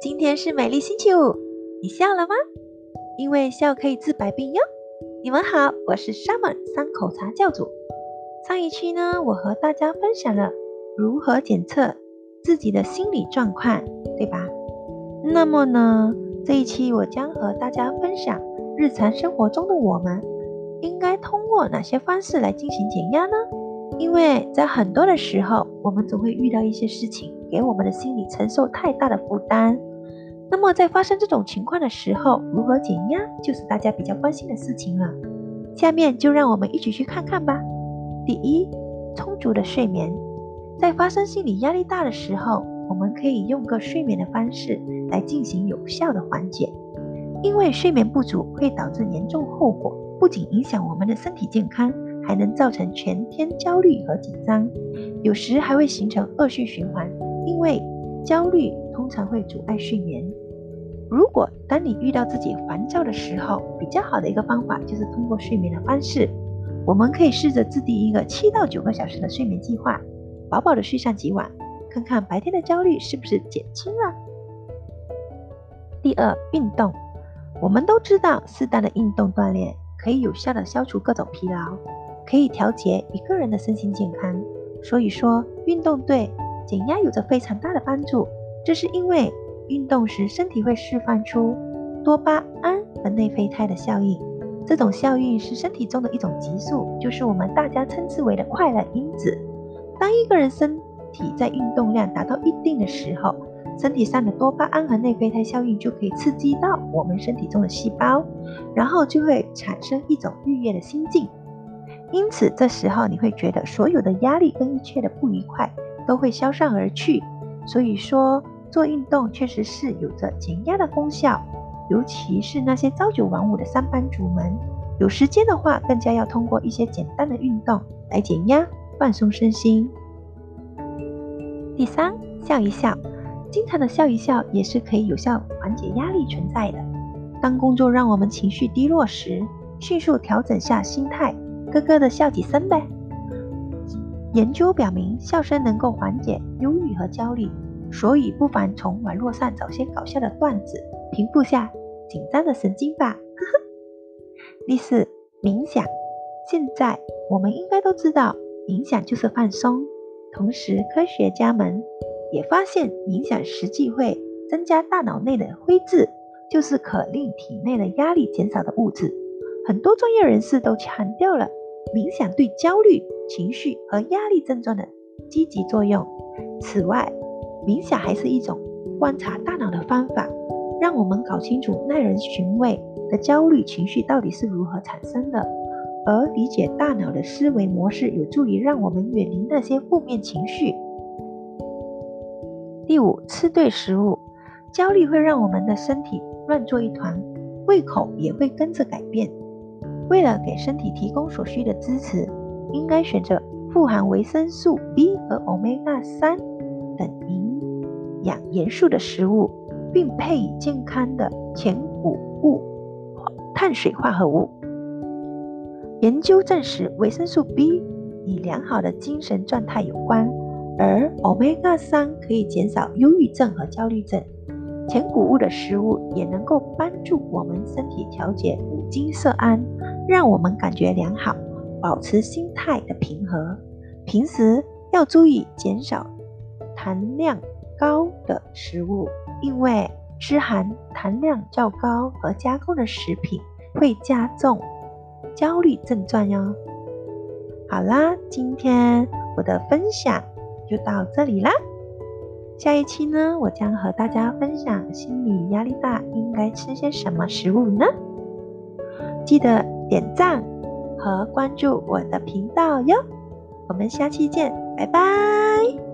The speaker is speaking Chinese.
今天是美丽星期五，你笑了吗？因为笑可以治百病哟。你们好，我是 Summer 三口茶教主。上一期呢，我和大家分享了如何检测自己的心理状况，对吧？那么呢，这一期我将和大家分享日常生活中的我们应该通过哪些方式来进行减压呢？因为在很多的时候，我们总会遇到一些事情，给我们的心理承受太大的负担。那么在发生这种情况的时候，如何减压，就是大家比较关心的事情了。下面就让我们一起去看看吧。第一，充足的睡眠。在发生心理压力大的时候，我们可以用个睡眠的方式来进行有效的缓解。因为睡眠不足会导致严重后果，不仅影响我们的身体健康。还能造成全天焦虑和紧张，有时还会形成恶性循环。因为焦虑通常会阻碍睡眠。如果当你遇到自己烦躁的时候，比较好的一个方法就是通过睡眠的方式。我们可以试着制定一个七到九个小时的睡眠计划，饱饱的睡上几晚，看看白天的焦虑是不是减轻了。第二，运动。我们都知道，适当的运动锻炼可以有效的消除各种疲劳。可以调节一个人的身心健康，所以说运动对减压有着非常大的帮助。这是因为运动时身体会释放出多巴胺和内啡肽的效应，这种效应是身体中的一种激素，就是我们大家称之为的快乐因子。当一个人身体在运动量达到一定的时候，身体上的多巴胺和内啡肽效应就可以刺激到我们身体中的细胞，然后就会产生一种愉悦的心境。因此，这时候你会觉得所有的压力跟一切的不愉快都会消散而去。所以说，做运动确实是有着减压的功效，尤其是那些朝九晚五的上班族们，有时间的话，更加要通过一些简单的运动来减压、放松身心。第三，笑一笑，经常的笑一笑也是可以有效缓解压力存在的。当工作让我们情绪低落时，迅速调整下心态。咯咯的笑几声呗。研究表明，笑声能够缓解忧郁和焦虑，所以不妨从网络上找些搞笑的段子，平复下紧张的神经吧。第四，冥想。现在我们应该都知道，冥想就是放松。同时，科学家们也发现，冥想实际会增加大脑内的灰质，就是可令体内的压力减少的物质。很多专业人士都强调了。冥想对焦虑情绪和压力症状的积极作用。此外，冥想还是一种观察大脑的方法，让我们搞清楚耐人寻味的焦虑情绪到底是如何产生的。而理解大脑的思维模式，有助于让我们远离那些负面情绪。第五，吃对食物。焦虑会让我们的身体乱作一团，胃口也会跟着改变。为了给身体提供所需的支持，应该选择富含维生素 B 和 Omega 三等营养元素的食物，并配以健康的全谷物碳水化合物。研究证实，维生素 B 与良好的精神状态有关，而 Omega 三可以减少忧郁症和焦虑症。全谷物的食物也能够帮助我们身体调节五羟色胺。让我们感觉良好，保持心态的平和。平时要注意减少糖量高的食物，因为吃含糖量较高和加工的食品会加重焦虑症状哟。好啦，今天我的分享就到这里啦。下一期呢，我将和大家分享心理压力大应该吃些什么食物呢？记得。点赞和关注我的频道哟，我们下期见，拜拜。